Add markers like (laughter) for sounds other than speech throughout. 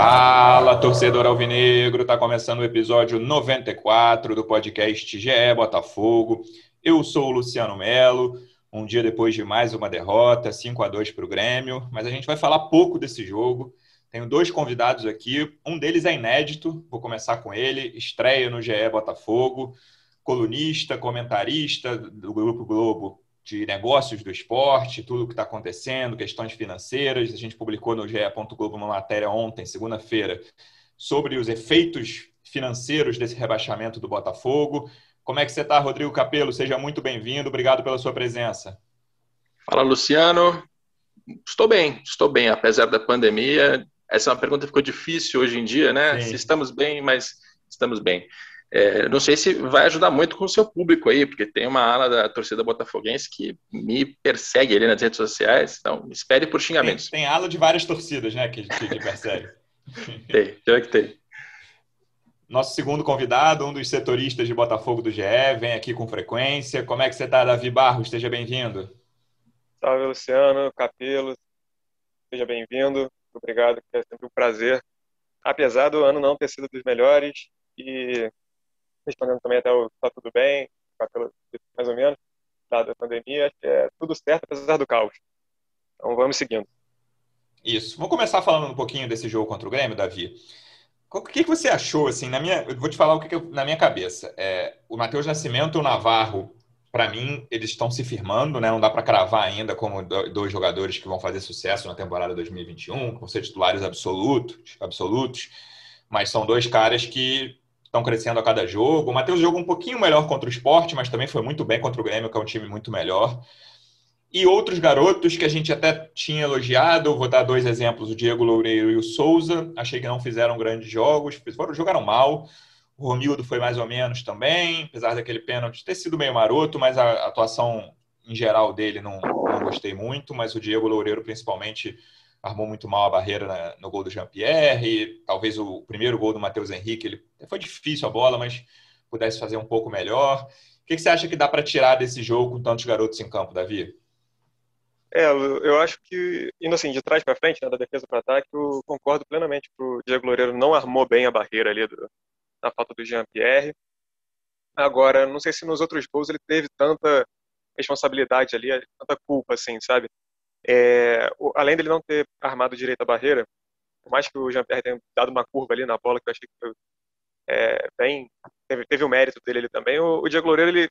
Fala, torcedor alvinegro, tá começando o episódio 94 do podcast GE Botafogo. Eu sou o Luciano Melo, um dia depois de mais uma derrota, 5 a 2 para o Grêmio, mas a gente vai falar pouco desse jogo. Tenho dois convidados aqui, um deles é inédito, vou começar com ele, estreia no GE Botafogo, colunista, comentarista do Grupo Globo de negócios do esporte, tudo o que está acontecendo, questões financeiras. A gente publicou no GE. Globo uma matéria ontem, segunda-feira, sobre os efeitos financeiros desse rebaixamento do Botafogo. Como é que você está, Rodrigo Capello? Seja muito bem-vindo. Obrigado pela sua presença. Fala, Luciano. Estou bem, estou bem, apesar da pandemia. Essa é uma pergunta que ficou difícil hoje em dia, né? Sim. Se estamos bem, mas estamos bem. É, não sei se vai ajudar muito com o seu público aí, porque tem uma ala da torcida botafoguense que me persegue ali nas redes sociais, então espere por xingamentos. Tem, tem ala de várias torcidas, né, que, que, que persegue. (laughs) tem, pior que tem. Nosso segundo convidado, um dos setoristas de Botafogo do GE, vem aqui com frequência. Como é que você está, Davi Barros? Esteja bem-vindo. Salve, Luciano, Capelo. Seja bem-vindo. Obrigado, é sempre um prazer. Apesar do ano não ter sido dos melhores, e respondendo também até o tá tudo bem, mais ou menos, dada a pandemia, acho que é tudo certo apesar do caos. Então vamos seguindo. Isso. Vou começar falando um pouquinho desse jogo contra o Grêmio, Davi. O que, que você achou, assim, na minha... Eu vou te falar o que, que eu, na minha cabeça. É, o Matheus Nascimento e o Navarro, para mim, eles estão se firmando, né? Não dá para cravar ainda como dois jogadores que vão fazer sucesso na temporada 2021, que vão ser titulares absolutos, absolutos, mas são dois caras que estão crescendo a cada jogo. O Matheus jogou um pouquinho melhor contra o esporte, mas também foi muito bem contra o Grêmio, que é um time muito melhor. E outros garotos que a gente até tinha elogiado, vou dar dois exemplos, o Diego Loureiro e o Souza, achei que não fizeram grandes jogos, foram, jogaram mal. O Romildo foi mais ou menos também, apesar daquele pênalti ter sido meio maroto, mas a atuação em geral dele não, não gostei muito, mas o Diego Loureiro principalmente armou muito mal a barreira na, no gol do Jean-Pierre, talvez o primeiro gol do Matheus Henrique, ele foi difícil a bola, mas pudesse fazer um pouco melhor. O que, que você acha que dá para tirar desse jogo com tantos garotos em campo, Davi? É, eu acho que, indo assim, de trás para frente, né, da defesa para ataque, eu concordo plenamente que o Diego Loureiro não armou bem a barreira ali do, na falta do Jean-Pierre. Agora, não sei se nos outros gols ele teve tanta responsabilidade ali, tanta culpa, assim, sabe? É, além dele não ter armado direito a barreira, por mais que o Jean-Pierre tenha dado uma curva ali na bola, que eu achei que foi é, bem. Teve, teve, o mérito dele ali também. O, o Diego Loureiro, ele,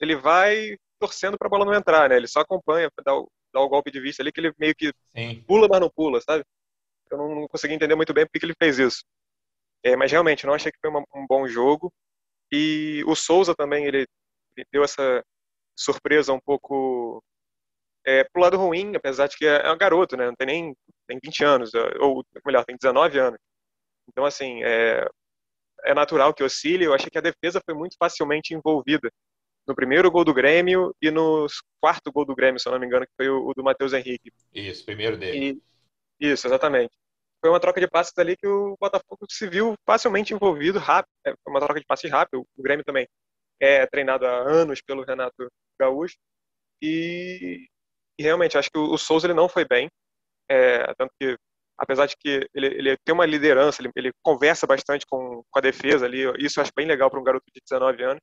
ele vai torcendo para a bola não entrar, né? Ele só acompanha, dá o, dá o golpe de vista ali, que ele meio que Sim. pula, mas não pula, sabe? Eu não, não consegui entender muito bem porque que ele fez isso. É, mas realmente, não achei que foi uma, um bom jogo. E o Souza também, ele, ele deu essa surpresa um pouco é, pro lado ruim, apesar de que é, é um garoto, né? Não tem nem tem 20 anos, ou melhor, tem 19 anos. Então, assim, é, é natural que oscile. Eu achei que a defesa foi muito facilmente envolvida no primeiro gol do Grêmio e no quarto gol do Grêmio, se eu não me engano, que foi o, o do Matheus Henrique. Isso, primeiro dele. E, isso, exatamente. Foi uma troca de passes ali que o Botafogo se viu facilmente envolvido, rápido. É, foi uma troca de passes rápido. O Grêmio também é treinado há anos pelo Renato Gaúcho. E e realmente, acho que o, Souza ele não foi bem. É, tanto que, apesar de que ele, ele tem uma liderança, ele, ele conversa bastante com, com a defesa ali, isso eu acho bem legal para um garoto de 19 anos.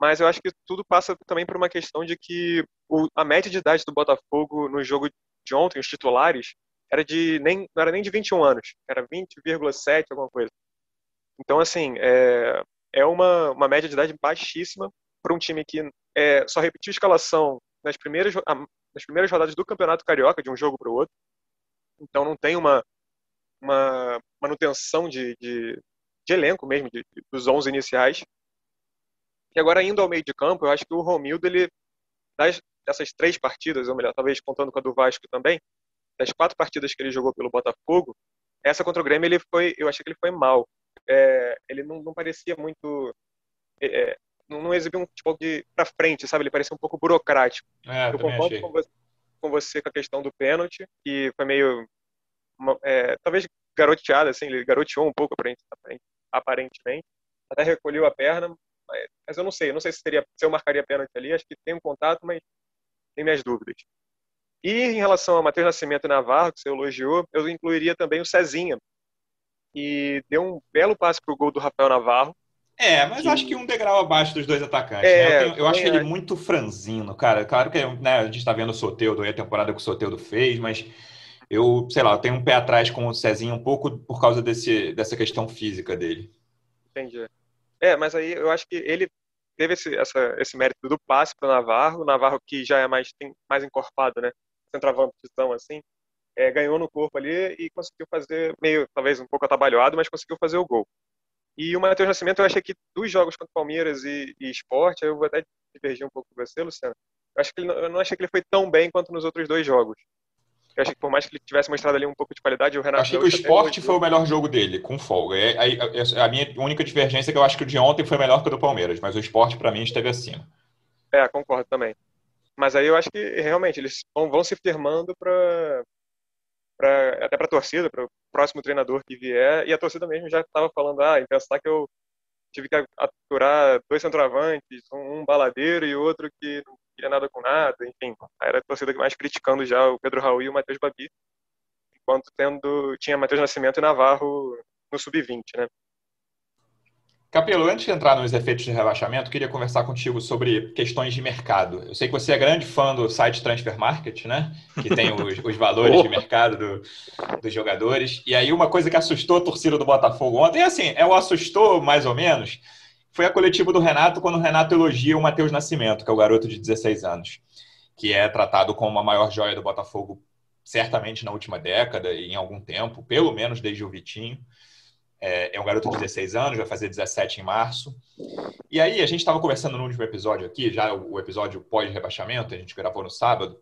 Mas eu acho que tudo passa também por uma questão de que o, a média de idade do Botafogo no jogo de ontem, os titulares, era de nem, não era nem de 21 anos, era 20,7, alguma coisa. Então, assim, é, é uma, uma média de idade baixíssima para um time que é, só repetiu escalação nas primeiras, nas primeiras rodadas do Campeonato Carioca, de um jogo para o outro. Então não tem uma, uma manutenção de, de, de elenco mesmo, de, de, dos 11 iniciais. E agora, indo ao meio de campo, eu acho que o Romildo, ele, das, dessas três partidas, ou melhor, talvez contando com a do Vasco também, das quatro partidas que ele jogou pelo Botafogo, essa contra o Grêmio ele foi, eu achei que ele foi mal. É, ele não, não, parecia muito, é, é não, não exibiu um futebol de para frente, sabe? Ele parecia um pouco burocrático. É, eu concordo com você, com você, com a questão do pênalti, que foi meio, é, talvez garoteado, assim, ele garoteou um pouco aparentemente, até recolheu a perna, mas eu não sei, não sei se, seria, se eu marcaria pênalti ali, acho que tem um contato, mas tem minhas dúvidas. E em relação a Matheus Nascimento e Navarro, que você elogiou, eu incluiria também o Cezinha, e deu um belo passe para o gol do Rafael Navarro. É, mas que... acho que um degrau abaixo dos dois atacantes. É, né? Eu, tenho, eu acho ele muito franzino, cara. Claro que né, a gente está vendo o Soteudo aí, a temporada que o Soteudo fez, mas eu, sei lá, eu tenho um pé atrás com o Cezinha um pouco por causa desse, dessa questão física dele. Entendi. É, mas aí eu acho que ele teve esse, essa, esse mérito do passe para o Navarro, o Navarro que já é mais, tem, mais encorpado, né? Centroavantezão assim, é, ganhou no corpo ali e conseguiu fazer, meio, talvez um pouco atabalhado, mas conseguiu fazer o gol. E o Matheus Nascimento, eu achei que dos jogos contra Palmeiras e, e Esporte, eu vou até divergir um pouco com você, Luciano, eu, acho que ele, eu não achei que ele foi tão bem quanto nos outros dois jogos. Eu acho que por mais que ele tivesse mostrado ali um pouco de qualidade, o Renato. Achei que o esporte foi o melhor jogo dele, com folga. É, é, é, a minha única divergência é que eu acho que o de ontem foi melhor que o do Palmeiras, mas o esporte, para mim, esteve acima. É, concordo também. Mas aí eu acho que realmente eles vão, vão se firmando para. Até para a torcida, para o próximo treinador que vier. E a torcida mesmo já estava falando: ah, em pensar que eu tive que aturar dois centroavantes, um baladeiro e outro que não queria nada com nada, enfim. Era a torcida mais criticando já o Pedro Raul e o Matheus Babi, enquanto tendo, tinha Matheus Nascimento e Navarro no sub-20, né? Capelo, antes de entrar nos efeitos de rebaixamento, queria conversar contigo sobre questões de mercado. Eu sei que você é grande fã do site Transfer Market, né? Que tem (laughs) os, os valores de mercado do, dos jogadores. E aí, uma coisa que assustou a torcida do Botafogo ontem, assim, é o assustou mais ou menos, foi a coletiva do Renato, quando o Renato elogia o Matheus Nascimento, que é o garoto de 16 anos, que é tratado como a maior joia do Botafogo, certamente na última década e em algum tempo, pelo menos desde o Vitinho. É, é um garoto de 16 anos, vai fazer 17 em março. E aí, a gente estava conversando no último episódio aqui, já o episódio pós-rebaixamento, a gente gravou no sábado,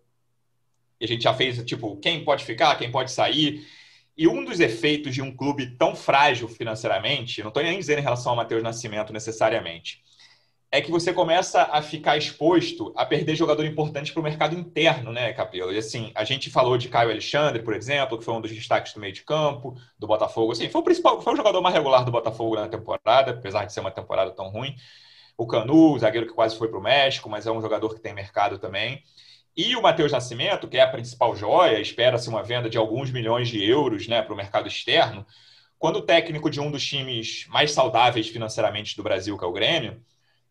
e a gente já fez, tipo, quem pode ficar, quem pode sair. E um dos efeitos de um clube tão frágil financeiramente, não estou nem dizendo em relação ao Matheus Nascimento necessariamente, é que você começa a ficar exposto a perder jogador importante para o mercado interno, né, Capelo? E assim, a gente falou de Caio Alexandre, por exemplo, que foi um dos destaques do meio de campo, do Botafogo. Assim, foi o principal, foi o jogador mais regular do Botafogo na temporada, apesar de ser uma temporada tão ruim. O Canu, zagueiro que quase foi para o México, mas é um jogador que tem mercado também. E o Matheus Nascimento, que é a principal joia, espera-se uma venda de alguns milhões de euros né, para o mercado externo. Quando o técnico de um dos times mais saudáveis financeiramente do Brasil, que é o Grêmio,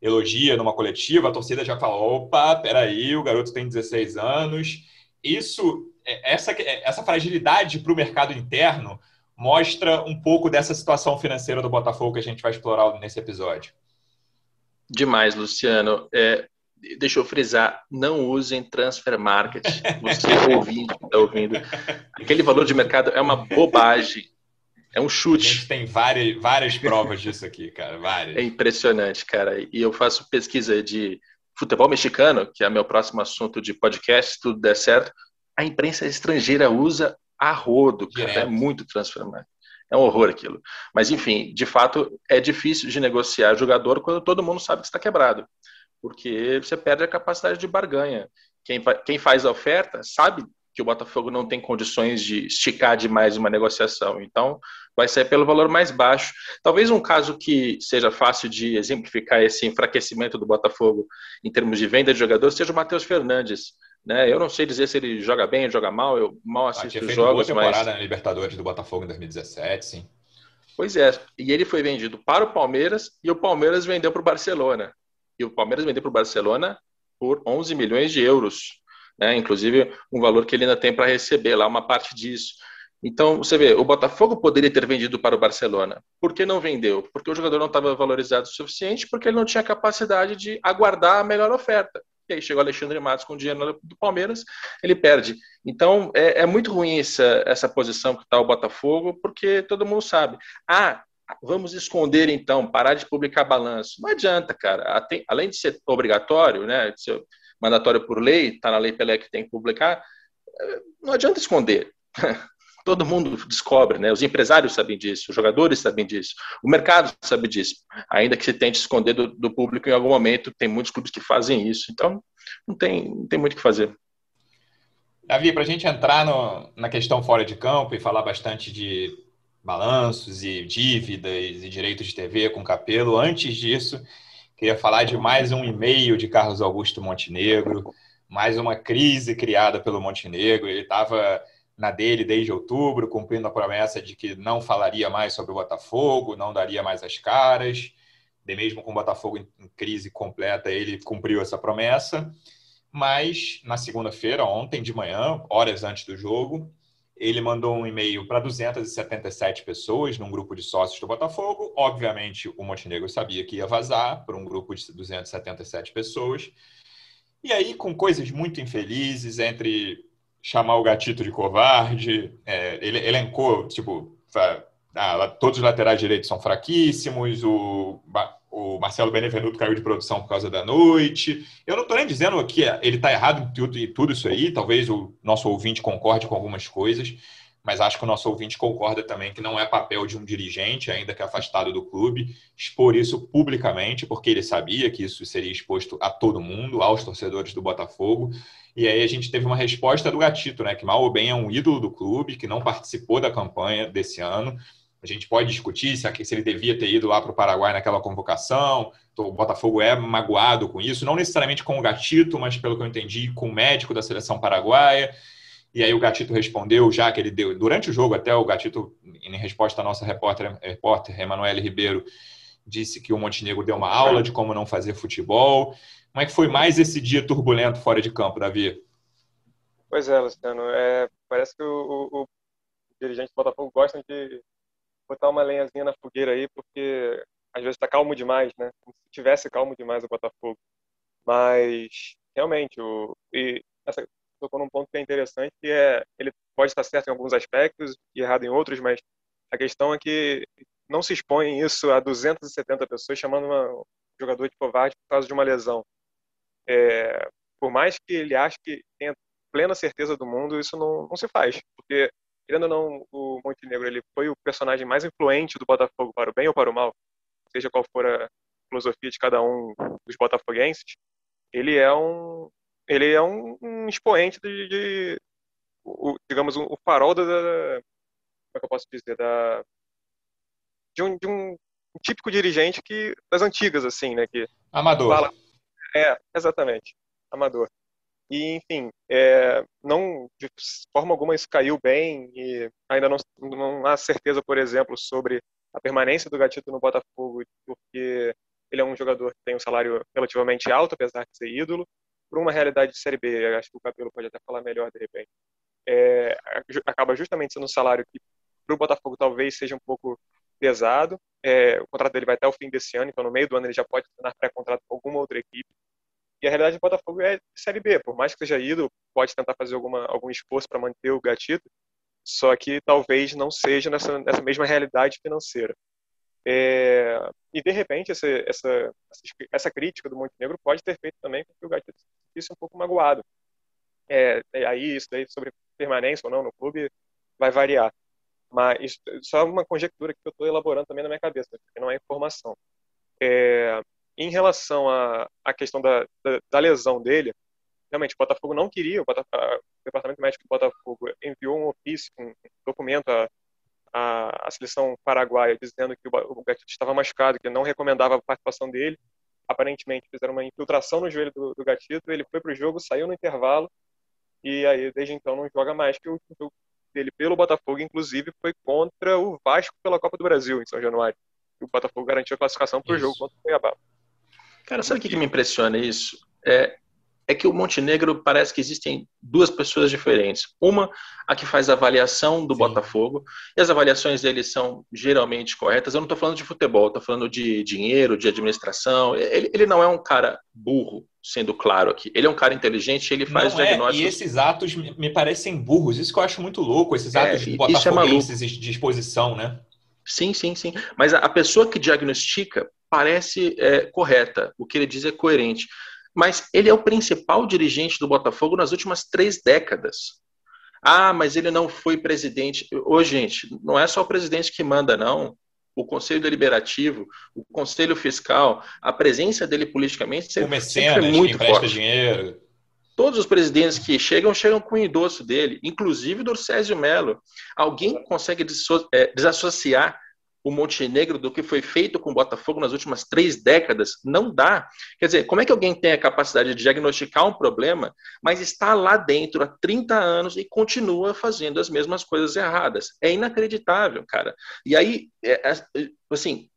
elogia numa coletiva, a torcida já fala: opa, peraí, o garoto tem 16 anos. Isso, é, essa, é, essa fragilidade para o mercado interno mostra um pouco dessa situação financeira do Botafogo que a gente vai explorar nesse episódio. Demais, Luciano. É, deixa eu frisar, não usem transfer market. Você (laughs) ouvinte que está ouvindo. Aquele valor de mercado é uma bobagem. É um chute. A gente tem várias, várias provas disso aqui, cara. Várias. É impressionante, cara. E eu faço pesquisa de futebol mexicano, que é meu próximo assunto de podcast, se tudo der certo. A imprensa estrangeira usa a rodo, cara. É. É muito transfer market. É um horror aquilo. Mas, enfim, de fato, é difícil de negociar jogador quando todo mundo sabe que está quebrado porque você perde a capacidade de barganha. Quem, quem faz a oferta sabe que o Botafogo não tem condições de esticar demais uma negociação, então vai sair pelo valor mais baixo. Talvez um caso que seja fácil de exemplificar esse enfraquecimento do Botafogo em termos de venda de jogadores seja o Matheus Fernandes. Né? Eu não sei dizer se ele joga bem ou joga mal, eu mal ah, assisto ah, os jogos. Boa temporada mas... na Libertadores do Botafogo em 2017, sim. Pois é, e ele foi vendido para o Palmeiras e o Palmeiras vendeu para o Barcelona e o Palmeiras vendeu para o Barcelona por 11 milhões de euros, né? inclusive um valor que ele ainda tem para receber lá, uma parte disso. Então, você vê, o Botafogo poderia ter vendido para o Barcelona. Por que não vendeu? Porque o jogador não estava valorizado o suficiente, porque ele não tinha capacidade de aguardar a melhor oferta. E aí chegou Alexandre Matos com o dinheiro do Palmeiras, ele perde. Então, é, é muito ruim essa, essa posição que está o Botafogo, porque todo mundo sabe. Ah, vamos esconder então, parar de publicar balanço. Não adianta, cara. Além de ser obrigatório, né, de ser mandatório por lei, está na lei Pelé que tem que publicar, eh, não adianta esconder. (laughs) Todo mundo descobre, né? Os empresários sabem disso, os jogadores sabem disso, o mercado sabe disso. Ainda que se tente esconder do, do público em algum momento, tem muitos clubes que fazem isso. Então, não tem, não tem muito o que fazer. Davi, para a gente entrar no, na questão fora de campo e falar bastante de balanços e dívidas e direitos de TV com Capelo, antes disso, queria falar de mais um e-mail de Carlos Augusto Montenegro, mais uma crise criada pelo Montenegro. Ele estava na dele desde outubro, cumprindo a promessa de que não falaria mais sobre o Botafogo, não daria mais as caras. De mesmo com o Botafogo em crise completa, ele cumpriu essa promessa. Mas na segunda-feira, ontem de manhã, horas antes do jogo, ele mandou um e-mail para 277 pessoas num grupo de sócios do Botafogo. Obviamente, o Montenegro sabia que ia vazar para um grupo de 277 pessoas. E aí, com coisas muito infelizes, entre chamar o gatito de covarde, é, ele elencou, tipo, ah, todos os laterais direitos são fraquíssimos, o, o Marcelo Benevenuto caiu de produção por causa da noite. Eu não estou nem dizendo que ele está errado em tudo, em tudo isso aí, talvez o nosso ouvinte concorde com algumas coisas, mas acho que o nosso ouvinte concorda também que não é papel de um dirigente, ainda que afastado do clube, expor isso publicamente, porque ele sabia que isso seria exposto a todo mundo, aos torcedores do Botafogo. E aí a gente teve uma resposta do Gatito, né, que mal ou bem é um ídolo do clube, que não participou da campanha desse ano, a gente pode discutir se, ele devia ter ido lá para o Paraguai naquela convocação. O Botafogo é magoado com isso, não necessariamente com o Gatito, mas pelo que eu entendi, com o médico da seleção paraguaia. E aí o Gatito respondeu, já que ele deu, durante o jogo até o Gatito, em resposta à nossa repórter, repórter Emanuele Ribeiro, disse que o Montenegro deu uma aula de como não fazer futebol. Como é que foi mais esse dia turbulento fora de campo, Davi? Pois é, Luciano. É, parece que o, o, o dirigente do Botafogo gosta de botar uma lenhazinha na fogueira aí, porque às vezes está calmo demais, né? Como se tivesse calmo demais o Botafogo. Mas, realmente, o, e essa tocou num ponto que é interessante, que é, ele pode estar certo em alguns aspectos e errado em outros, mas a questão é que não se expõe isso a 270 pessoas chamando um jogador de covarde por causa de uma lesão. É, por mais que ele ache que tenha plena certeza do mundo, isso não, não se faz, porque querendo ou não, o Montenegro ele foi o personagem mais influente do Botafogo para o bem ou para o mal, seja qual for a filosofia de cada um dos botafoguenses, ele é um ele é um, um expoente de, de o, digamos o farol da, como é que eu posso dizer da de um, de um típico dirigente que das antigas assim, né, que amador. Fala, é, exatamente, amador. E, enfim, é, não de forma alguma isso caiu bem e ainda não, não há certeza, por exemplo, sobre a permanência do Gatito no Botafogo, porque ele é um jogador que tem um salário relativamente alto, apesar de ser ídolo, por uma realidade de Série B, acho que o Capelo pode até falar melhor de repente, é, acaba justamente sendo um salário que para o Botafogo talvez seja um pouco pesado. É, o contrato dele vai até o fim desse ano, então no meio do ano ele já pode assinar pré-contrato com alguma outra equipe. E a realidade do Botafogo é Série B, por mais que seja ido, pode tentar fazer alguma, algum esforço para manter o gatito, só que talvez não seja nessa, nessa mesma realidade financeira. É, e de repente essa, essa, essa crítica do Montenegro pode ter feito também com que o Gatito se um pouco magoado. É, aí isso daí sobre permanência ou não no clube vai variar. Mas só uma conjectura que eu estou elaborando também na minha cabeça, porque não é informação. É, em relação à, à questão da, da, da, lesão dele, realmente o Botafogo não queria, o, Botafogo, o, Departamento Médico do Botafogo enviou um ofício, um documento à, à, à seleção paraguaia dizendo que o, o Gatito estava machucado, que não recomendava a participação dele. Aparentemente fizeram uma infiltração no joelho do, do Gatito, ele foi para o jogo, saiu no intervalo e aí desde então não joga mais, que o jogo dele pelo Botafogo, inclusive, foi contra o Vasco pela Copa do Brasil em São Januário. o Botafogo garantiu a classificação para o jogo contra o Cuiabá. Cara, sabe o que, que me impressiona isso? É, é que o Montenegro parece que existem duas pessoas diferentes. Uma, a que faz a avaliação do Sim. Botafogo, e as avaliações dele são geralmente corretas. Eu não estou falando de futebol, estou falando de dinheiro, de administração. Ele, ele, não é um cara burro, sendo claro aqui. Ele é um cara inteligente, ele faz não diagnósticos. É, e esses atos me parecem burros, isso que eu acho muito louco, esses é, atos é, botafoguenses é de exposição, né? Sim, sim, sim. Mas a pessoa que diagnostica parece é, correta, o que ele diz é coerente. Mas ele é o principal dirigente do Botafogo nas últimas três décadas. Ah, mas ele não foi presidente. Ô, gente, não é só o presidente que manda, não. O Conselho Deliberativo, o Conselho Fiscal, a presença dele politicamente sempre, mecenas, sempre é muito que forte. dinheiro. Todos os presidentes que chegam, chegam com o endosso dele, inclusive do Césio Melo. Alguém consegue é, desassociar o Montenegro do que foi feito com o Botafogo nas últimas três décadas, não dá. Quer dizer, como é que alguém tem a capacidade de diagnosticar um problema, mas está lá dentro há 30 anos e continua fazendo as mesmas coisas erradas? É inacreditável, cara. E aí, é, é, assim,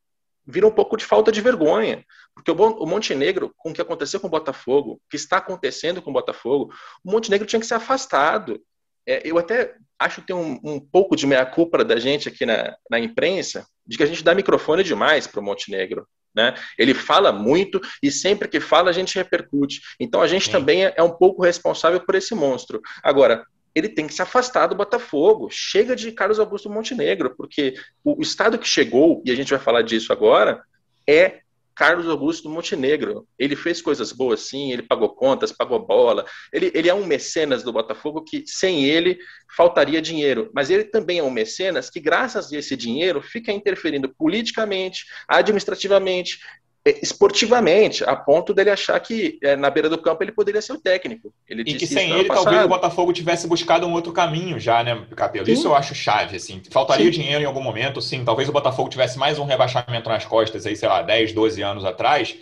vira um pouco de falta de vergonha. Porque o Montenegro, com o que aconteceu com o Botafogo, que está acontecendo com o Botafogo, o Montenegro tinha que ser afastado. É, eu até acho que tem um, um pouco de meia-culpa da gente aqui na, na imprensa, de que a gente dá microfone demais para o Montenegro. Né? Ele fala muito e sempre que fala a gente repercute. Então a gente Sim. também é, é um pouco responsável por esse monstro. Agora, ele tem que se afastar do Botafogo. Chega de Carlos Augusto Montenegro, porque o estado que chegou, e a gente vai falar disso agora, é Carlos Augusto Montenegro. Ele fez coisas boas, sim, ele pagou contas, pagou bola. Ele, ele é um mecenas do Botafogo que, sem ele, faltaria dinheiro. Mas ele também é um mecenas que, graças a esse dinheiro, fica interferindo politicamente, administrativamente, esportivamente, a ponto dele achar que é, na beira do campo ele poderia ser o técnico. Ele e que sem ele talvez o Botafogo tivesse buscado um outro caminho já, né, Capelo? Sim. Isso eu acho chave, assim. Faltaria sim. dinheiro em algum momento, sim. Talvez o Botafogo tivesse mais um rebaixamento nas costas aí, sei lá, 10, 12 anos atrás,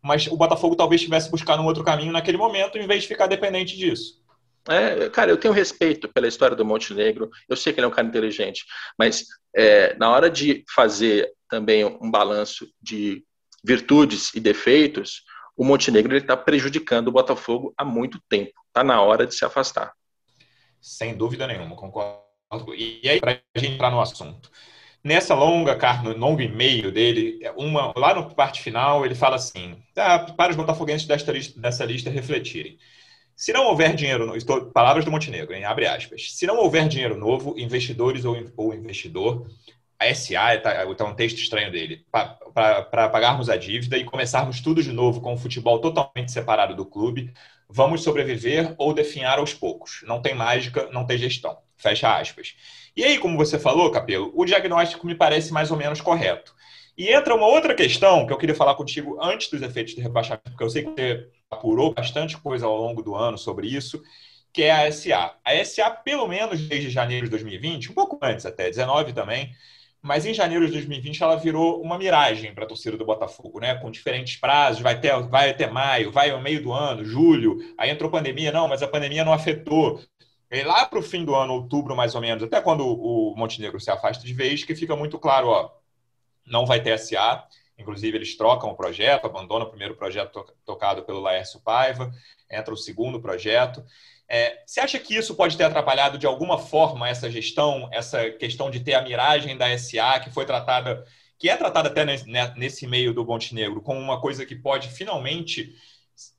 mas o Botafogo talvez tivesse buscado um outro caminho naquele momento, em vez de ficar dependente disso. É, cara, eu tenho respeito pela história do Montenegro, eu sei que ele é um cara inteligente, mas é, na hora de fazer também um balanço de virtudes e defeitos, o Montenegro está prejudicando o Botafogo há muito tempo. Está na hora de se afastar. Sem dúvida nenhuma, concordo. E aí, para a gente entrar no assunto. Nessa longa carta, longo e-mail dele, uma, lá no parte final, ele fala assim: ah, para os botafoguenses desta lista, dessa lista refletirem. Se não houver dinheiro, estou, palavras do Montenegro, hein, abre aspas. Se não houver dinheiro novo, investidores ou, ou investidor, a SA, está tá um texto estranho dele, para pagarmos a dívida e começarmos tudo de novo com o futebol totalmente separado do clube, vamos sobreviver ou definhar aos poucos. Não tem mágica, não tem gestão. Fecha aspas. E aí, como você falou, Capelo, o diagnóstico me parece mais ou menos correto. E entra uma outra questão que eu queria falar contigo antes dos efeitos de rebaixamento, porque eu sei que você apurou bastante coisa ao longo do ano sobre isso, que é a SA. A SA, pelo menos desde janeiro de 2020, um pouco antes até, 19 também, mas em janeiro de 2020 ela virou uma miragem para a torcida do Botafogo, né? Com diferentes prazos, vai até, vai até maio, vai ao meio do ano, julho, aí entrou pandemia, não, mas a pandemia não afetou. E lá para o fim do ano, outubro mais ou menos, até quando o Montenegro se afasta de vez, que fica muito claro, ó, não vai ter SA, inclusive eles trocam o projeto, abandonam o primeiro projeto tocado pelo Laércio Paiva, entra o segundo projeto. É, você acha que isso pode ter atrapalhado de alguma forma essa gestão, essa questão de ter a miragem da SA, que foi tratada, que é tratada até nesse, né, nesse meio do Montenegro, como uma coisa que pode finalmente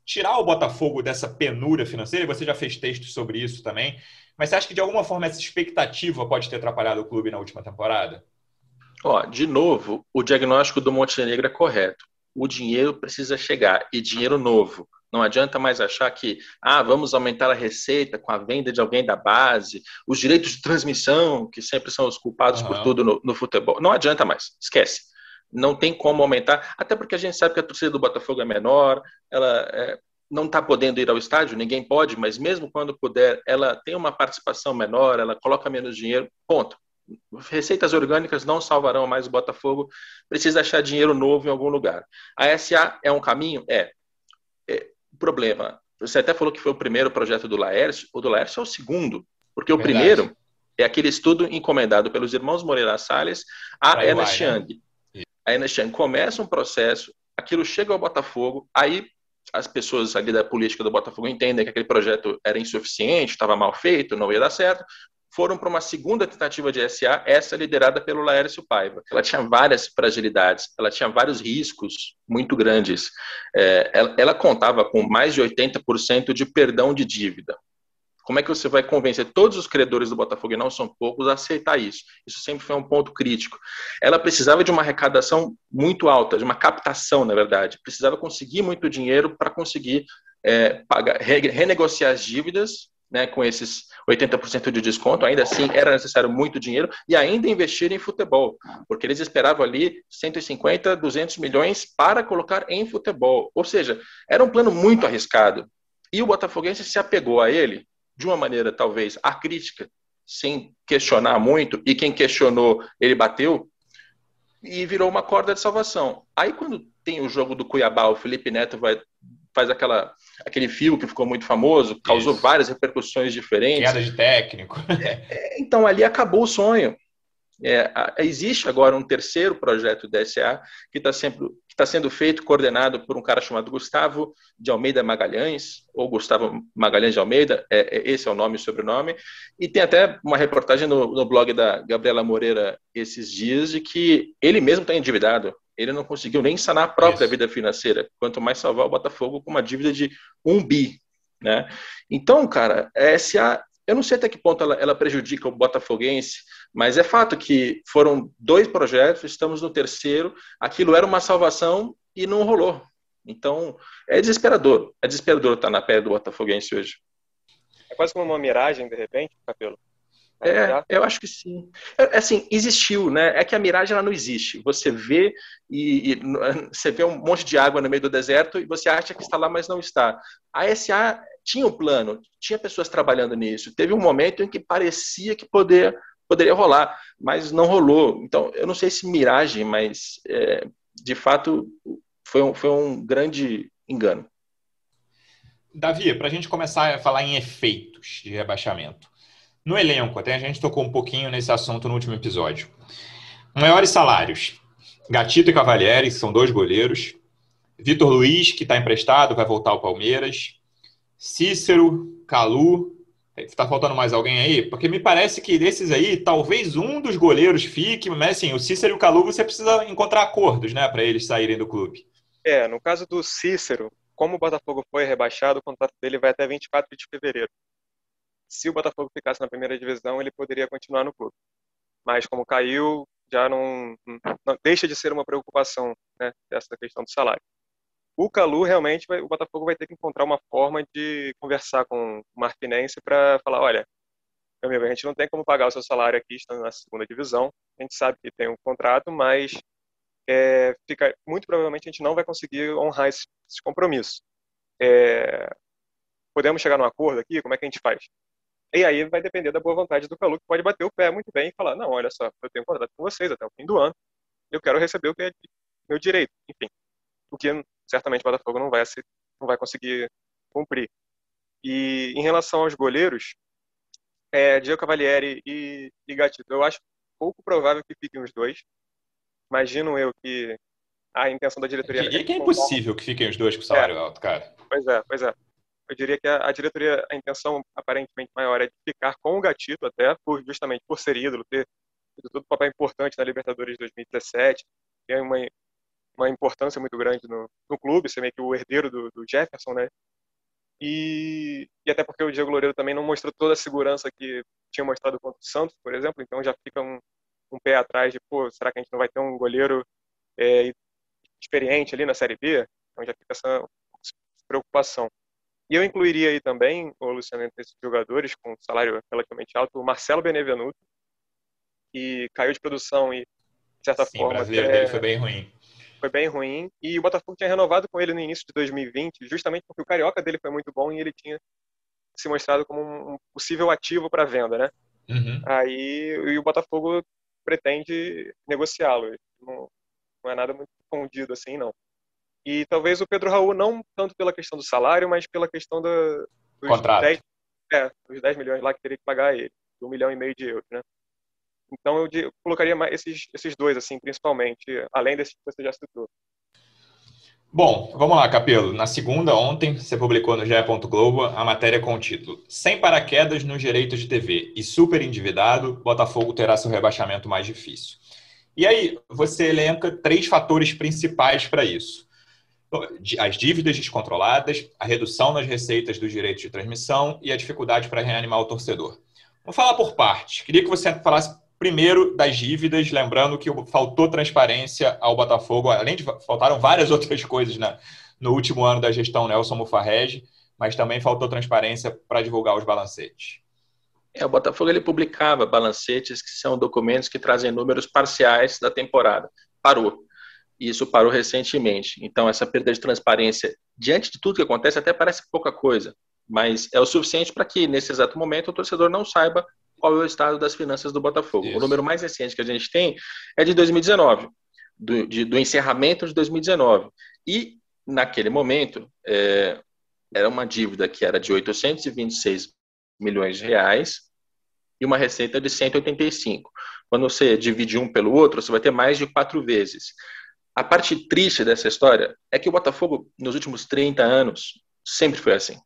tirar o Botafogo dessa penúria financeira? Você já fez textos sobre isso também. Mas você acha que de alguma forma essa expectativa pode ter atrapalhado o clube na última temporada? Ó, de novo, o diagnóstico do Montenegro é correto. O dinheiro precisa chegar e dinheiro novo não adianta mais achar que, ah, vamos aumentar a receita com a venda de alguém da base, os direitos de transmissão, que sempre são os culpados uhum. por tudo no, no, futebol. Não adianta mais, esquece. Não tem como aumentar, até porque a gente sabe que a torcida do Botafogo é menor, ela é, não está podendo ir ao estádio, ninguém pode, mas mesmo quando puder, ela tem uma participação menor, ela coloca menos dinheiro, ponto. Receitas orgânicas não salvarão mais o Botafogo, precisa achar dinheiro novo em algum lugar. A SA é um caminho? É. é problema. Você até falou que foi o primeiro projeto do Laércio, o do Laércio é o segundo, porque Verdade. o primeiro é aquele estudo encomendado pelos irmãos Moreira Salles a Ernest Young. Né? A Ernest Young começa um processo, aquilo chega ao Botafogo, aí as pessoas ali da política do Botafogo entendem que aquele projeto era insuficiente, estava mal feito, não ia dar certo, foram para uma segunda tentativa de SA, essa liderada pelo Laércio Paiva. Ela tinha várias fragilidades, ela tinha vários riscos muito grandes. É, ela, ela contava com mais de 80% de perdão de dívida. Como é que você vai convencer todos os credores do Botafogo, e não são poucos, a aceitar isso? Isso sempre foi um ponto crítico. Ela precisava de uma arrecadação muito alta, de uma captação, na verdade. Precisava conseguir muito dinheiro para conseguir é, pagar, renegociar as dívidas né, com esses 80% de desconto, ainda assim era necessário muito dinheiro e ainda investir em futebol, porque eles esperavam ali 150, 200 milhões para colocar em futebol. Ou seja, era um plano muito arriscado. E o Botafoguense se apegou a ele de uma maneira talvez acrítica, sem questionar muito, e quem questionou, ele bateu, e virou uma corda de salvação. Aí quando tem o jogo do Cuiabá, o Felipe Neto vai faz aquela, aquele fio que ficou muito famoso, causou Isso. várias repercussões diferentes. Queda de técnico. É, é, então, ali acabou o sonho. É, existe agora um terceiro projeto do DSA que está tá sendo feito, coordenado por um cara chamado Gustavo de Almeida Magalhães, ou Gustavo Magalhães de Almeida, é, é, esse é o nome e sobrenome, e tem até uma reportagem no, no blog da Gabriela Moreira esses dias de que ele mesmo está endividado, ele não conseguiu nem sanar a própria Isso. vida financeira, quanto mais salvar o Botafogo com uma dívida de um bi. Né? Então, cara, a SA, eu não sei até que ponto ela, ela prejudica o Botafoguense, mas é fato que foram dois projetos, estamos no terceiro, aquilo era uma salvação e não rolou. Então, é desesperador. É desesperador estar na pele do Botafoguense hoje. É quase como uma miragem, de repente, Capelo. É, eu acho que sim. É, assim, existiu, né? É que a miragem ela não existe. Você vê e, e, você vê um monte de água no meio do deserto e você acha que está lá, mas não está. A SA tinha um plano, tinha pessoas trabalhando nisso. Teve um momento em que parecia que poder, poderia rolar, mas não rolou. Então, eu não sei se miragem, mas é, de fato foi um, foi um grande engano. Davi, para a gente começar a falar em efeitos de rebaixamento. No elenco, até a gente tocou um pouquinho nesse assunto no último episódio. Maiores salários. Gatito e Cavalieri, que são dois goleiros. Vitor Luiz, que está emprestado, vai voltar ao Palmeiras. Cícero, Calu. Está faltando mais alguém aí? Porque me parece que desses aí, talvez um dos goleiros fique, mas assim, o Cícero e o Calu você precisa encontrar acordos, né, para eles saírem do clube. É, no caso do Cícero, como o Botafogo foi rebaixado, o contrato dele vai até 24 de fevereiro se o Botafogo ficasse na primeira divisão, ele poderia continuar no clube. Mas como caiu, já não, não deixa de ser uma preocupação né, essa questão do salário. O Calu realmente vai, o Botafogo vai ter que encontrar uma forma de conversar com o Martinense para falar, olha, meu amigo, a gente não tem como pagar o seu salário aqui estando na segunda divisão. A gente sabe que tem um contrato, mas é, fica, muito provavelmente a gente não vai conseguir honrar esse, esse compromisso. É, podemos chegar num acordo aqui? Como é que a gente faz? E aí vai depender da boa vontade do Calu, que pode bater o pé muito bem e falar: não, olha só, eu tenho um contrato com vocês até o fim do ano, eu quero receber o que é meu direito. Enfim, o que certamente o Botafogo não vai, não vai conseguir cumprir. E em relação aos goleiros, é, Diego Cavalieri e, e Gatito, eu acho pouco provável que fiquem os dois. Imagino eu que a intenção da diretoria. E é que é impossível que fiquem os dois com salário é. alto, cara. Pois é, pois é eu diria que a, a, diretoria, a intenção aparentemente maior é de ficar com o Gatito até, por, justamente por ser ídolo, ter tido todo um papel importante na Libertadores de 2017, tem uma, uma importância muito grande no, no clube, ser meio que o herdeiro do, do Jefferson, né? E, e, até porque o Diego Loureiro também não mostrou toda a segurança que tinha mostrado contra o Santos, por exemplo, então já fica um, um pé atrás de, pô, será que a gente não vai ter um goleiro é, experiente ali na Série B? Então já fica essa preocupação. E eu incluiria aí também, o Luciano, entre esses jogadores com salário relativamente alto, o Marcelo Benevenuto, que caiu de produção e, de certa Sim, forma. O brasileiro até... dele foi bem ruim. Foi bem ruim. E o Botafogo tinha renovado com ele no início de 2020, justamente porque o carioca dele foi muito bom e ele tinha se mostrado como um possível ativo para venda, né? Uhum. Aí e o Botafogo pretende negociá-lo. Não, não é nada muito escondido assim, não. E talvez o Pedro Raul não tanto pela questão do salário, mas pela questão do, dos, Contrato. 10, é, dos 10 milhões lá que teria que pagar ele, um milhão e meio de euros, né? Então eu, eu colocaria mais esses, esses dois, assim, principalmente, além desses que você já citou. Bom, vamos lá, Capelo. Na segunda, ontem, você publicou no GE. Globo a matéria com o título Sem paraquedas nos direitos de TV e super endividado, Botafogo terá seu rebaixamento mais difícil. E aí, você elenca três fatores principais para isso as dívidas descontroladas, a redução nas receitas dos direitos de transmissão e a dificuldade para reanimar o torcedor. Vamos falar por partes. Queria que você falasse primeiro das dívidas, lembrando que faltou transparência ao Botafogo, além de faltaram várias (laughs) outras coisas na, no último ano da gestão Nelson Mufarrege, mas também faltou transparência para divulgar os balancetes. É, o Botafogo ele publicava balancetes que são documentos que trazem números parciais da temporada. Parou. E isso parou recentemente. Então, essa perda de transparência, diante de tudo que acontece, até parece pouca coisa, mas é o suficiente para que, nesse exato momento, o torcedor não saiba qual é o estado das finanças do Botafogo. Isso. O número mais recente que a gente tem é de 2019, do, de, do encerramento de 2019. E, naquele momento, é, era uma dívida que era de 826 milhões de reais e uma receita de 185. Quando você divide um pelo outro, você vai ter mais de quatro vezes. A parte triste dessa história é que o Botafogo, nos últimos 30 anos, sempre foi assim.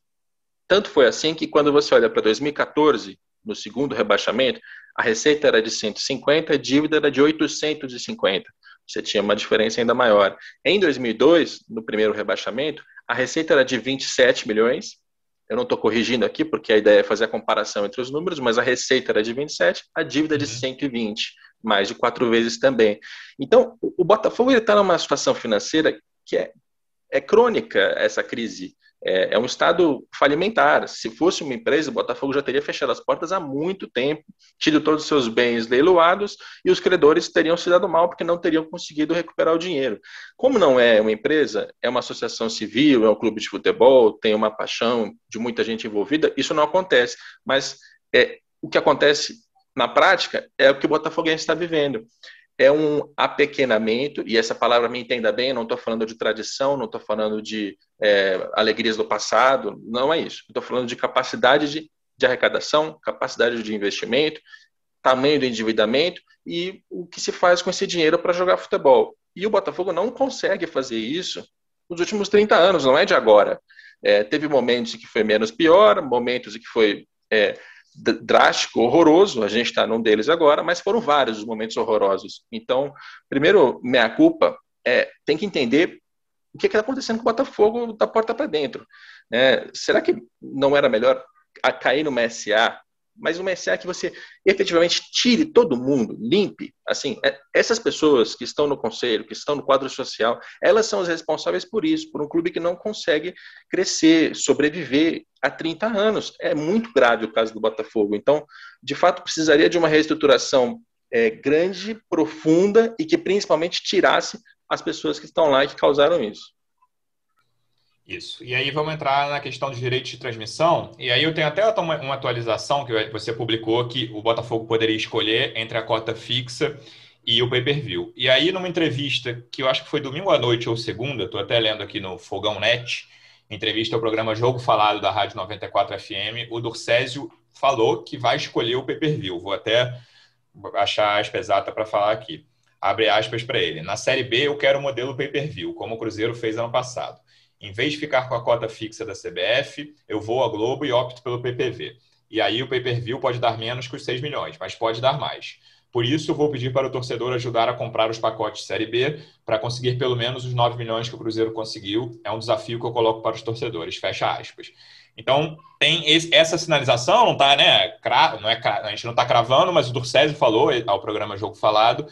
Tanto foi assim que quando você olha para 2014, no segundo rebaixamento, a receita era de 150, a dívida era de 850. Você tinha uma diferença ainda maior. Em 2002, no primeiro rebaixamento, a receita era de 27 milhões. Eu não estou corrigindo aqui, porque a ideia é fazer a comparação entre os números, mas a receita era de 27, a dívida de 120, uhum. Mais de quatro vezes também. Então, o Botafogo está numa situação financeira que é, é crônica, essa crise é, é, um estado falimentar. Se fosse uma empresa, o Botafogo já teria fechado as portas há muito tempo, tido todos os seus bens leiloados e os credores teriam se dado mal porque não teriam conseguido recuperar o dinheiro. Como não é uma empresa, é uma associação civil, é um clube de futebol, tem uma paixão de muita gente envolvida, isso não acontece. Mas é, o que acontece na prática é o que o Botafoguense está vivendo é um apequenamento, e essa palavra me entenda bem, não estou falando de tradição, não estou falando de é, alegrias do passado, não é isso. Estou falando de capacidade de, de arrecadação, capacidade de investimento, tamanho do endividamento e o que se faz com esse dinheiro para jogar futebol. E o Botafogo não consegue fazer isso nos últimos 30 anos, não é de agora. É, teve momentos em que foi menos pior, momentos em que foi é, drástico, horroroso, a gente está num deles agora, mas foram vários os momentos horrorosos. Então, primeiro, minha culpa é tem que entender o que está acontecendo com o Botafogo da porta para dentro. É, será que não era melhor cair no MSA mas uma SA que você efetivamente tire todo mundo, limpe. Assim, é, essas pessoas que estão no conselho, que estão no quadro social, elas são as responsáveis por isso, por um clube que não consegue crescer, sobreviver há 30 anos. É muito grave o caso do Botafogo. Então, de fato, precisaria de uma reestruturação é, grande, profunda e que principalmente tirasse as pessoas que estão lá e que causaram isso. Isso. E aí vamos entrar na questão de direitos de transmissão. E aí eu tenho até uma atualização que você publicou que o Botafogo poderia escolher entre a cota fixa e o pay-per-view. E aí numa entrevista que eu acho que foi domingo à noite ou segunda, estou até lendo aqui no Fogão Net, entrevista ao programa Jogo Falado da Rádio 94 FM, o Dorcésio falou que vai escolher o pay-per-view. Vou até achar a aspa exata para falar aqui. Abre aspas para ele. Na Série B eu quero o modelo pay-per-view, como o Cruzeiro fez ano passado. Em vez de ficar com a cota fixa da CBF, eu vou à Globo e opto pelo PPV. E aí o pay-per-view pode dar menos que os 6 milhões, mas pode dar mais. Por isso, vou pedir para o torcedor ajudar a comprar os pacotes Série B para conseguir pelo menos os 9 milhões que o Cruzeiro conseguiu. É um desafio que eu coloco para os torcedores. Fecha aspas. Então, tem esse, essa sinalização, não está, né? Não é, a gente não está cravando, mas o Durcésio falou ao programa Jogo Falado.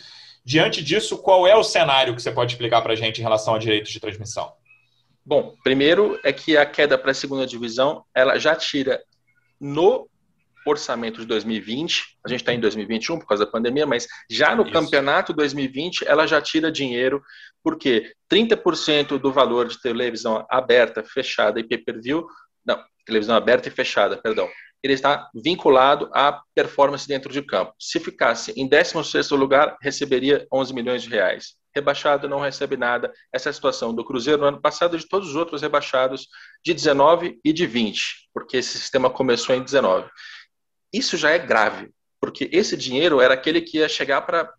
Diante disso, qual é o cenário que você pode explicar para a gente em relação a direitos de transmissão? Bom, primeiro é que a queda para a segunda divisão ela já tira no orçamento de 2020, a gente está em 2021 por causa da pandemia, mas já no Isso. campeonato 2020 ela já tira dinheiro, porque 30% do valor de televisão aberta, fechada e pay-per-view, não, televisão aberta e fechada, perdão, ele está vinculado à performance dentro de campo. Se ficasse em 16º lugar, receberia 11 milhões de reais rebaixado não recebe nada. Essa é a situação do Cruzeiro no ano passado e de todos os outros rebaixados de 19 e de 20, porque esse sistema começou em 19. Isso já é grave, porque esse dinheiro era aquele que ia chegar para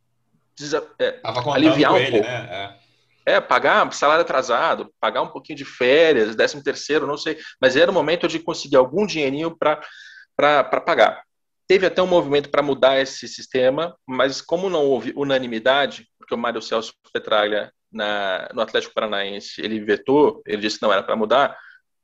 é, aliviar um ele, pouco. Né? É. é. pagar salário atrasado, pagar um pouquinho de férias, décimo terceiro, não sei, mas era o momento de conseguir algum dinheirinho para pagar. Teve até um movimento para mudar esse sistema, mas como não houve unanimidade, porque o Mário Celso Petralha na, no Atlético Paranaense ele vetou, ele disse que não era para mudar,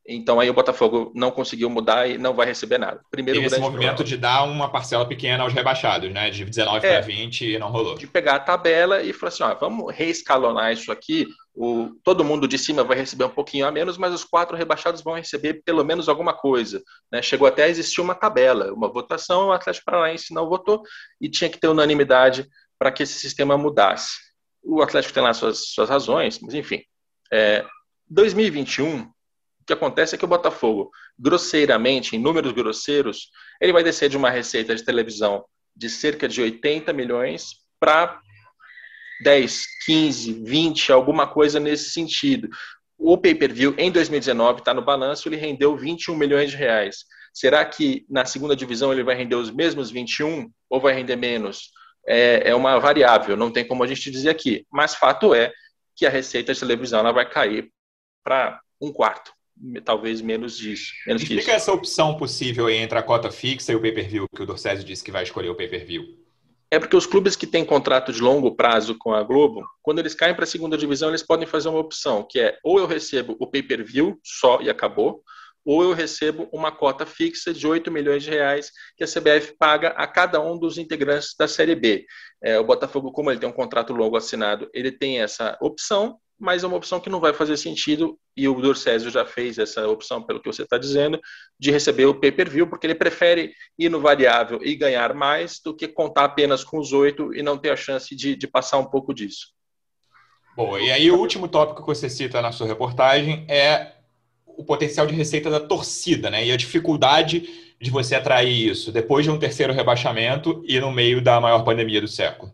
Então aí o Botafogo não conseguiu mudar e não vai receber nada. Primeiro esse movimento problema. de dar uma parcela pequena aos rebaixados, né? De 19 é, para 20 e não rolou. De pegar a tabela e falar assim, ó, vamos reescalonar isso aqui. O, todo mundo de cima vai receber um pouquinho a menos, mas os quatro rebaixados vão receber pelo menos alguma coisa. Né? Chegou até a existir uma tabela, uma votação, o Atlético Paranaense não votou e tinha que ter unanimidade para que esse sistema mudasse. O Atlético tem lá suas, suas razões, mas enfim. É, 2021 que acontece é que o Botafogo, grosseiramente, em números grosseiros, ele vai descer de uma receita de televisão de cerca de 80 milhões para 10, 15, 20, alguma coisa nesse sentido. O pay-per-view em 2019 está no balanço, ele rendeu 21 milhões de reais. Será que na segunda divisão ele vai render os mesmos 21 ou vai render menos? É, é uma variável, não tem como a gente dizer aqui. Mas fato é que a receita de televisão ela vai cair para um quarto talvez menos disso. Menos Explica essa opção possível entre a cota fixa e o pay-per-view, que o Dorcésio disse que vai escolher o pay-per-view. É porque os clubes que têm contrato de longo prazo com a Globo, quando eles caem para a segunda divisão, eles podem fazer uma opção, que é ou eu recebo o pay-per-view só e acabou, ou eu recebo uma cota fixa de 8 milhões de reais que a CBF paga a cada um dos integrantes da Série B. É, o Botafogo, como ele tem um contrato longo assinado, ele tem essa opção, mas é uma opção que não vai fazer sentido, e o Dorcésio já fez essa opção, pelo que você está dizendo, de receber o pay-per-view, porque ele prefere ir no variável e ganhar mais do que contar apenas com os oito e não ter a chance de, de passar um pouco disso. Bom, e aí o último tópico que você cita na sua reportagem é o potencial de receita da torcida, né? E a dificuldade de você atrair isso depois de um terceiro rebaixamento e no meio da maior pandemia do século.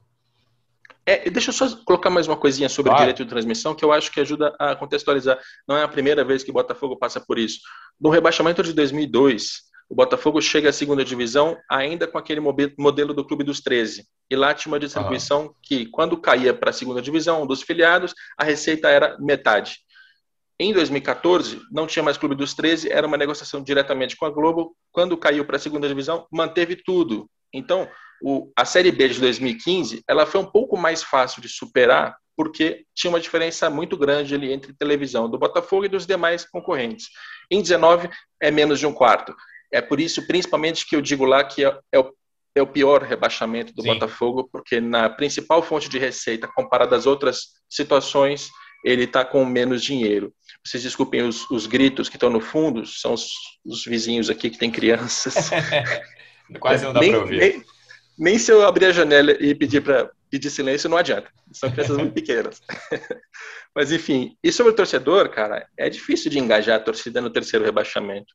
É, deixa eu só colocar mais uma coisinha sobre claro. direito de transmissão que eu acho que ajuda a contextualizar. Não é a primeira vez que o Botafogo passa por isso. No rebaixamento de 2002, o Botafogo chega à segunda divisão ainda com aquele modelo do Clube dos 13. E lá tinha uma distribuição uhum. que, quando caía para a segunda divisão, dos filiados, a receita era metade. Em 2014, não tinha mais Clube dos 13, era uma negociação diretamente com a Globo. Quando caiu para a segunda divisão, manteve tudo. Então, o, a Série B de 2015 ela foi um pouco mais fácil de superar porque tinha uma diferença muito grande ali entre televisão do Botafogo e dos demais concorrentes. Em 19 é menos de um quarto. É por isso, principalmente, que eu digo lá que é, é o, é o pior rebaixamento do Sim. Botafogo, porque na principal fonte de receita, comparada às outras situações, ele está com menos dinheiro. Vocês desculpem os, os gritos que estão no fundo, são os, os, vizinhos aqui que têm crianças. (laughs) Quase não dá para ouvir. Nem, nem se eu abrir a janela e pedir para pedir silêncio, não adianta. São crianças muito pequenas. (laughs) Mas, enfim, e sobre o torcedor, cara, é difícil de engajar a torcida no terceiro rebaixamento.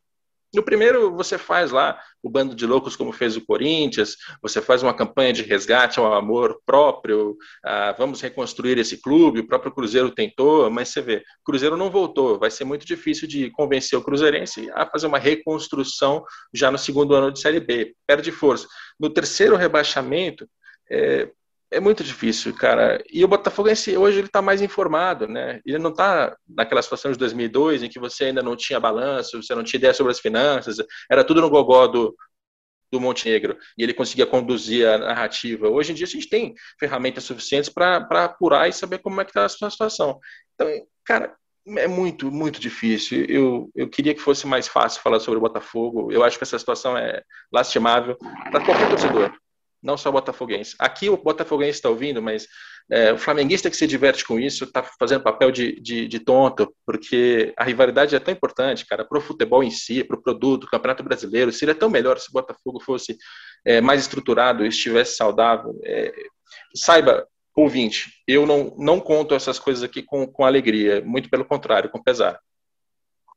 No primeiro, você faz lá o bando de loucos, como fez o Corinthians, você faz uma campanha de resgate ao amor próprio, ah, vamos reconstruir esse clube. O próprio Cruzeiro tentou, mas você vê, o Cruzeiro não voltou. Vai ser muito difícil de convencer o Cruzeirense a fazer uma reconstrução já no segundo ano de Série B. Perde força. No terceiro rebaixamento, é, é muito difícil, cara. E o Botafoguense hoje ele está mais informado, né? Ele não está naquela situação de 2002 em que você ainda não tinha balanço, você não tinha ideia sobre as finanças, era tudo no gogó do, do Montenegro e ele conseguia conduzir a narrativa. Hoje em dia a gente tem ferramentas suficientes para apurar e saber como é que está a sua situação. Então, cara, é muito, muito difícil. Eu, eu queria que fosse mais fácil falar sobre o Botafogo. Eu acho que essa situação é lastimável para qualquer torcedor não só botafoguense. Aqui o botafoguense está ouvindo, mas é, o flamenguista que se diverte com isso está fazendo papel de, de, de, tonto, porque a rivalidade é tão importante, cara, para o futebol em si, para o produto, o Campeonato Brasileiro. Seria tão melhor se o Botafogo fosse é, mais estruturado, estivesse saudável. É, saiba, ouvinte, eu não, não conto essas coisas aqui com, com alegria, muito pelo contrário, com pesar.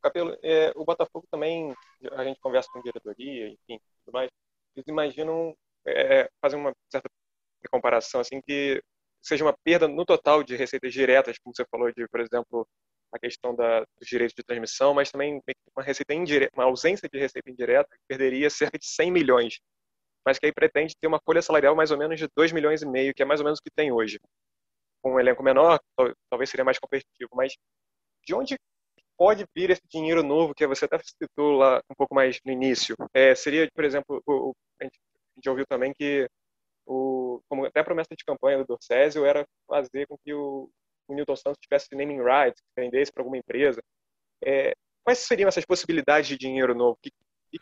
Capelo, é, o Botafogo também, a gente conversa com diretoria, enfim, tudo mais, eles imaginam é, fazer uma certa comparação assim que seja uma perda no total de receitas diretas, como você falou de, por exemplo, a questão da, dos direitos de transmissão, mas também uma receita indireta, uma ausência de receita indireta que perderia (laughs) cerca de 100 milhões, mas que aí pretende ter uma folha salarial mais ou menos de 2 milhões e meio, que é mais ou menos o que tem hoje. Com um elenco menor, talvez seria mais competitivo, mas de onde pode vir esse dinheiro novo que você até citou lá um pouco mais no início? É, seria, por exemplo, o, a gente a gente ouviu também que, o, como até a promessa de campanha do Dorcésio era fazer com que o, o Newton Santos tivesse naming rights, vendesse para alguma empresa. É, quais seriam essas possibilidades de dinheiro novo? Que,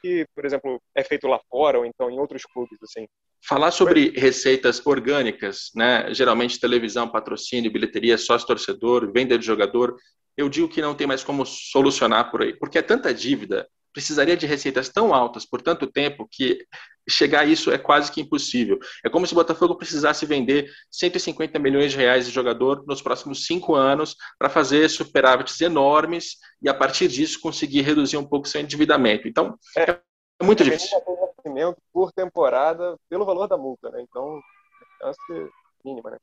que, por exemplo, é feito lá fora ou então em outros clubes, assim? Falar sobre receitas orgânicas, né? geralmente televisão, patrocínio, bilheteria, sócio-torcedor, venda de jogador, eu digo que não tem mais como solucionar por aí, porque é tanta dívida, precisaria de receitas tão altas por tanto tempo que chegar a isso é quase que impossível. É como se o Botafogo precisasse vender 150 milhões de reais de jogador nos próximos cinco anos para fazer superávites enormes e, a partir disso, conseguir reduzir um pouco seu endividamento. Então, é, é muito é difícil. Por temporada, pelo valor da multa, né? Então, chance mínima, né?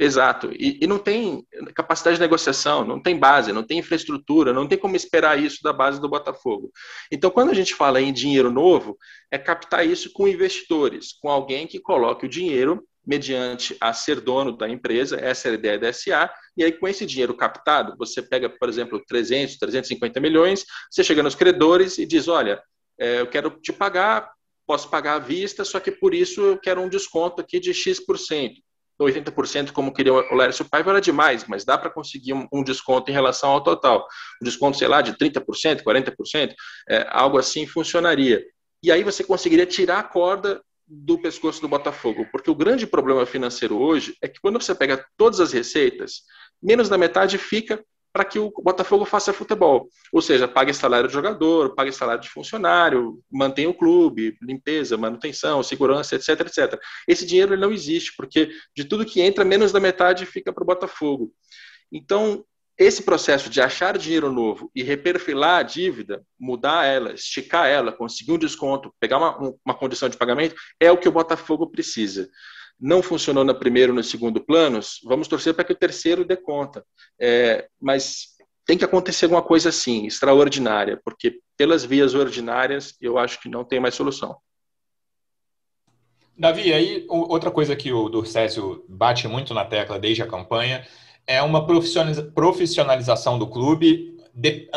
Exato. E, e, não tem capacidade de negociação, não tem base, não tem infraestrutura, não tem como esperar isso da base do Botafogo. Então, quando a gente fala em dinheiro novo, é captar isso com investidores, com alguém que coloque o dinheiro mediante a ser dono da empresa, essa é a ideia da SA, e aí com esse dinheiro captado, você pega, por exemplo, 300, 350 milhões, você chega nos credores e diz, olha, é, eu quero te pagar, posso pagar à vista, só que por isso eu quero um desconto aqui de X%. 80% como queria o Lércio Paiva era demais, mas dá para conseguir um, um, desconto em relação ao total. Um desconto, sei lá, de 30%, 40%, é, algo assim funcionaria. E aí você conseguiria tirar a corda do pescoço do Botafogo, porque o grande problema financeiro hoje é que quando você pega todas as receitas, menos da metade fica para que o Botafogo faça futebol. Ou seja, pague salário de jogador, pague salário de funcionário, mantenha o clube, limpeza, manutenção, segurança, etc, etc. Esse dinheiro não existe, porque de tudo que entra, menos da metade fica para o Botafogo. Então, esse processo de achar dinheiro novo e reperfilar a dívida, mudar ela, esticar ela, conseguir um desconto, pegar uma, uma condição de pagamento, é o que o Botafogo precisa não funcionou no primeiro no segundo planos, vamos torcer para que o terceiro dê conta. É, mas tem que acontecer alguma coisa assim, extraordinária, porque pelas vias ordinárias eu acho que não tem mais solução. Davi, aí outra coisa que o Durcésio bate muito na tecla desde a campanha é uma profissionalização do clube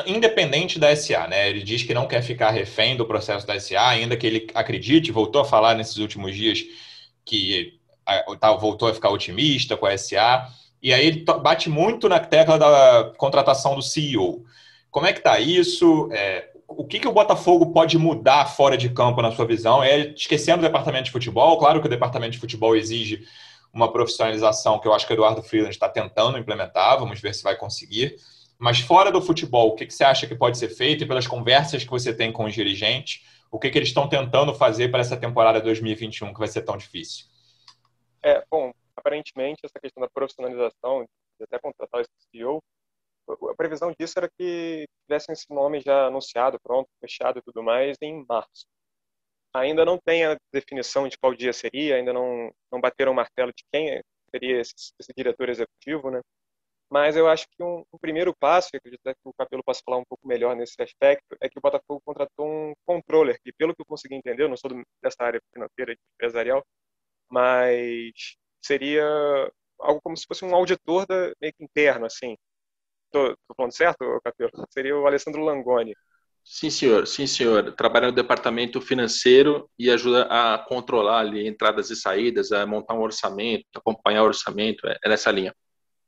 independente da SA, né? Ele diz que não quer ficar refém do processo da SA, ainda que ele acredite, voltou a falar nesses últimos dias que tá, voltou a ficar otimista com a SA, e aí ele bate muito na tecla da contratação do CEO. Como é que está isso? É, o que, que o Botafogo pode mudar fora de campo, na sua visão? É esquecendo o departamento de futebol, claro que o departamento de futebol exige uma profissionalização que eu acho que o Eduardo Freeland está tentando implementar, vamos ver se vai conseguir. Mas fora do futebol, o que, que você acha que pode ser feito e pelas conversas que você tem com os dirigentes, o que, que eles estão tentando fazer para essa temporada 2021 que vai ser tão difícil? É, bom, aparentemente essa questão da profissionalização, de até contratar esse CEO, a previsão disso era que tivessem esse nome já anunciado, pronto, fechado e tudo mais em março. Ainda não tem a definição de qual dia seria, ainda não, não bateram o martelo de quem seria esse, esse diretor executivo, né? Mas eu acho que um, um primeiro passo, e acredito que o Capelo possa falar um pouco melhor nesse aspecto, é que o Botafogo contratou um controller, que pelo que eu consegui entender, eu não sou do, dessa área financeira empresarial, mas seria algo como se fosse um auditor da, meio que interno, assim. Tô, tô falando certo, Capelo? Seria o Alessandro Langoni. Sim, senhor. Sim, senhor. Trabalha no departamento financeiro e ajuda a controlar ali entradas e saídas, a montar um orçamento, acompanhar o orçamento, é, é nessa linha.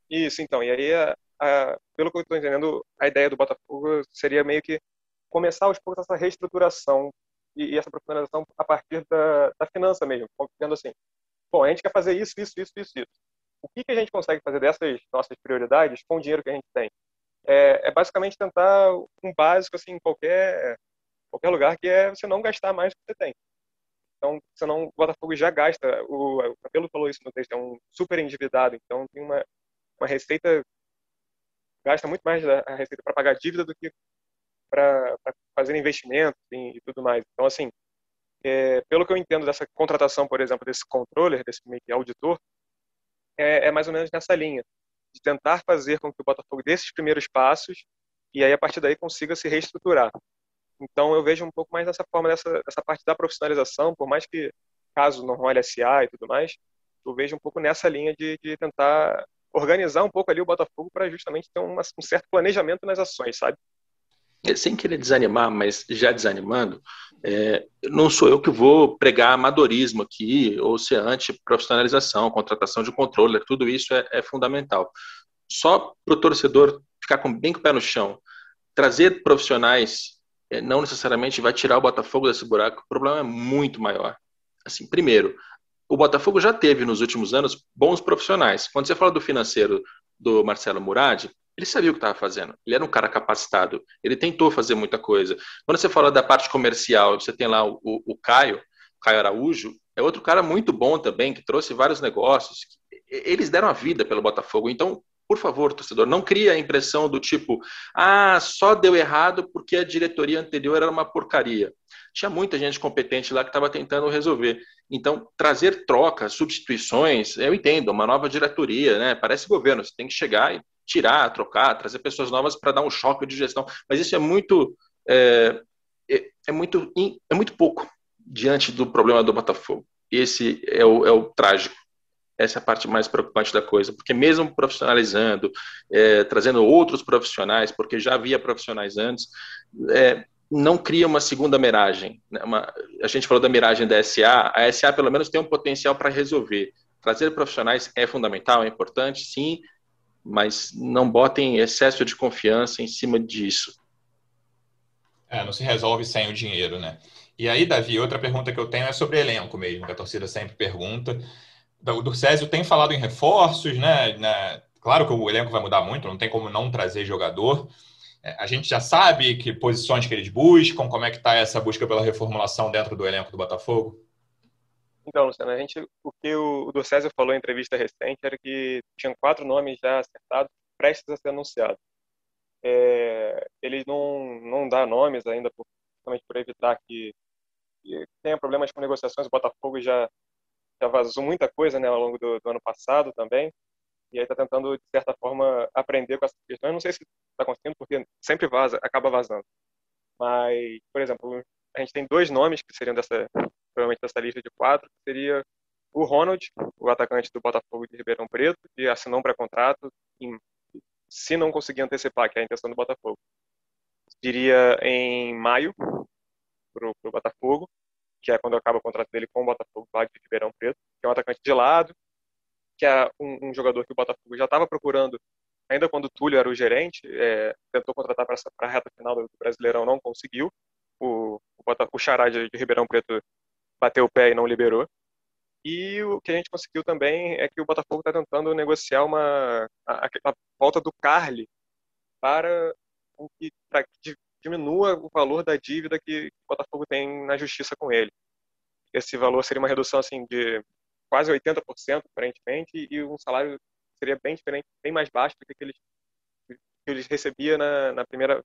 Isso, então. E aí, a, a, pelo que eu estou entendendo, a ideia do Botafogo seria meio que começar aos poucos essa reestruturação e, e essa profissionalização a partir da, da finança mesmo, vendo assim, bom, a gente quer fazer isso, isso, isso, isso, isso. O que, que a gente consegue fazer dessas nossas prioridades com o dinheiro que a gente tem? É, é basicamente tentar um básico assim em qualquer qualquer lugar que é você não gastar mais do que você tem. Então, senão o Botafogo já gasta. O, o Capelo falou isso no texto, é um super endividado. Então, tem uma, uma receita gasta muito mais a receita para pagar dívida do que para fazer investimentos e, e, tudo mais. Então, assim, é, pelo que eu entendo dessa contratação, por exemplo, desse controller, desse auditor, é, é, mais ou menos nessa linha, de tentar fazer com que o Botafogo dê esses primeiros passos e aí a partir daí consiga se reestruturar. Então eu vejo um pouco mais dessa forma, dessa, dessa parte da profissionalização, por mais que caso role SA e tudo mais, eu vejo um pouco nessa linha de, de tentar organizar um pouco ali o Botafogo para justamente ter uma, um certo planejamento nas ações, sabe? Sem querer desanimar, mas já desanimando, é, não sou eu que vou pregar amadorismo aqui, ou ser anti-profissionalização, contratação de controle, tudo isso é, é fundamental. Só para o torcedor ficar com, bem com o pé no chão, trazer profissionais é, não necessariamente vai tirar o Botafogo desse buraco. O problema é muito maior. Assim, primeiro, o Botafogo já teve nos últimos anos bons profissionais. Quando você fala do financeiro do Marcelo Murad, ele sabia o que estava fazendo. Ele era um cara capacitado. Ele tentou fazer muita coisa. Quando você fala da parte comercial, você tem lá o, o, o Caio, Caio Araújo, é outro cara muito bom também, que trouxe vários negócios. Eles deram a vida pelo Botafogo. Então, por favor, torcedor, não crie a impressão do tipo, ah, só deu errado porque a diretoria anterior era uma porcaria. Tinha muita gente competente lá que estava tentando resolver. Então, trazer trocas, substituições, eu entendo, uma nova diretoria, né? Parece governo, você tem que chegar e tirar, trocar, trazer pessoas novas para dar um choque de gestão. Mas isso é muito, é, é, é, muito, é muito pouco diante do problema do Botafogo. Esse é o, é o trágico. Essa é a parte mais preocupante da coisa, porque mesmo profissionalizando, é, trazendo outros profissionais, porque já havia profissionais antes, é, não cria uma segunda miragem. Né? Uma, a gente falou da miragem da SA, a SA pelo menos tem um potencial para resolver. Trazer profissionais é fundamental, é importante, sim, mas não botem excesso de confiança em cima disso. É, não se resolve sem o dinheiro, né? E aí, Davi, outra pergunta que eu tenho é sobre elenco mesmo, que a torcida sempre pergunta. O Dorcésio tem falado em reforços, né? Claro que o elenco vai mudar muito, não tem como não trazer jogador. É, a gente já sabe que posições que eles buscam, como é que está essa busca pela reformulação dentro do elenco do Botafogo? Então, Luciano, a gente, o que o, o César falou em entrevista recente era que tinham quatro nomes já acertados, prestes a ser anunciados. É, eles não, não dá nomes ainda, por, por evitar que, que, tenha problemas com negociações. O Botafogo já, já vazou muita coisa né, ao longo do, do ano passado também e aí está tentando, de certa forma, aprender com essa questão. Eu não sei se está conseguindo, porque sempre vaza, acaba vazando. Mas, por exemplo, a gente tem dois nomes que seriam dessa, provavelmente dessa lista de quatro, seria o Ronald, o atacante do Botafogo de Ribeirão Preto, que assinou um pré-contrato, se não conseguir antecipar, que é a intenção do Botafogo, diria em maio para o Botafogo, que é quando acaba o contrato dele com o Botafogo de Ribeirão Preto, que é um atacante de lado, que é um, um jogador que o Botafogo já estava procurando, ainda quando o Túlio era o gerente, é, tentou contratar para a reta final do Brasileirão, não conseguiu. O, o, o Xará de, de Ribeirão Preto bateu o pé e não liberou. E o que a gente conseguiu também é que o Botafogo está tentando negociar uma a, a, volta do Carly para que, para que diminua o valor da dívida que o Botafogo tem na justiça com ele. Esse valor seria uma redução assim de quase 80%, aparentemente, e um salário seria bem diferente, bem mais baixo do que eles, que eles recebia na, na, primeira,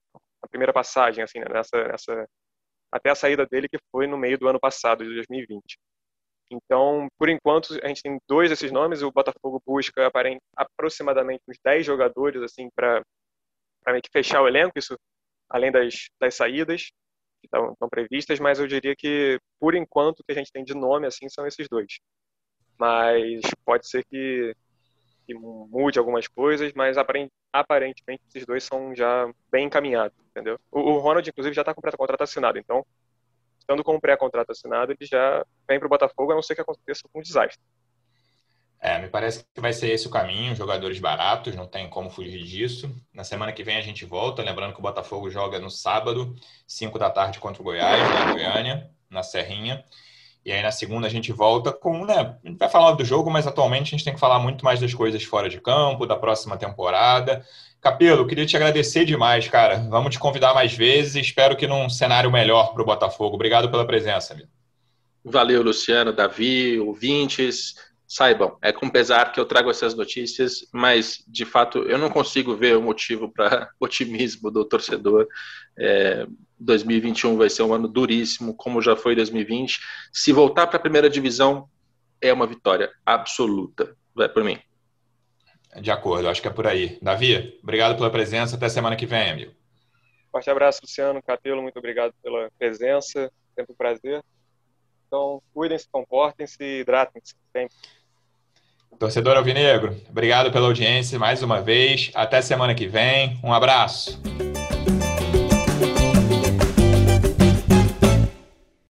na primeira passagem, assim, né? nessa, nessa, até a saída dele, que foi no meio do ano passado, de 2020. Então, por enquanto, a gente tem dois desses nomes. O Botafogo busca aproximadamente uns 10 jogadores assim para meio que fechar o elenco, isso além das, das saídas que estão, estão previstas, mas eu diria que, por enquanto, o que a gente tem de nome assim são esses dois mas pode ser que, que mude algumas coisas, mas aparentemente esses dois são já bem encaminhados, entendeu? O, Ronald, inclusive, já está com o pré-contrato assinado, então, estando com o pré-contrato assinado, ele já vem para o Botafogo, a não ser que aconteça um desastre. É, me parece que vai ser esse o caminho, jogadores baratos, não tem como fugir disso. Na semana que vem a gente volta, lembrando que o Botafogo joga no sábado, 5 da tarde contra o Goiás, na Goiânia, na Serrinha. E aí na segunda a gente volta com, né? A gente vai falar do jogo, mas atualmente a gente tem que falar muito mais das coisas fora de campo, da próxima temporada. Capelo, queria te agradecer demais, cara. Vamos te convidar mais vezes. Espero que num cenário melhor para o Botafogo. Obrigado pela presença, amigo. Valeu, Luciano, Davi, ouvintes. Saibam, é com pesar que eu trago essas notícias, mas de fato eu não consigo ver o motivo para (laughs) otimismo do torcedor. É, 2021 vai ser um ano duríssimo, como já foi 2020. Se voltar para a primeira divisão, é uma vitória absoluta. Vai por mim. De acordo, acho que é por aí. Davi, obrigado pela presença. Até semana que vem, amigo. Forte abraço, Luciano Capelo. Muito obrigado pela presença. Sempre um prazer. Então, cuidem-se, comportem-se, hidratem-se sempre. Torcedor Alvinegro, obrigado pela audiência mais uma vez. Até semana que vem. Um abraço.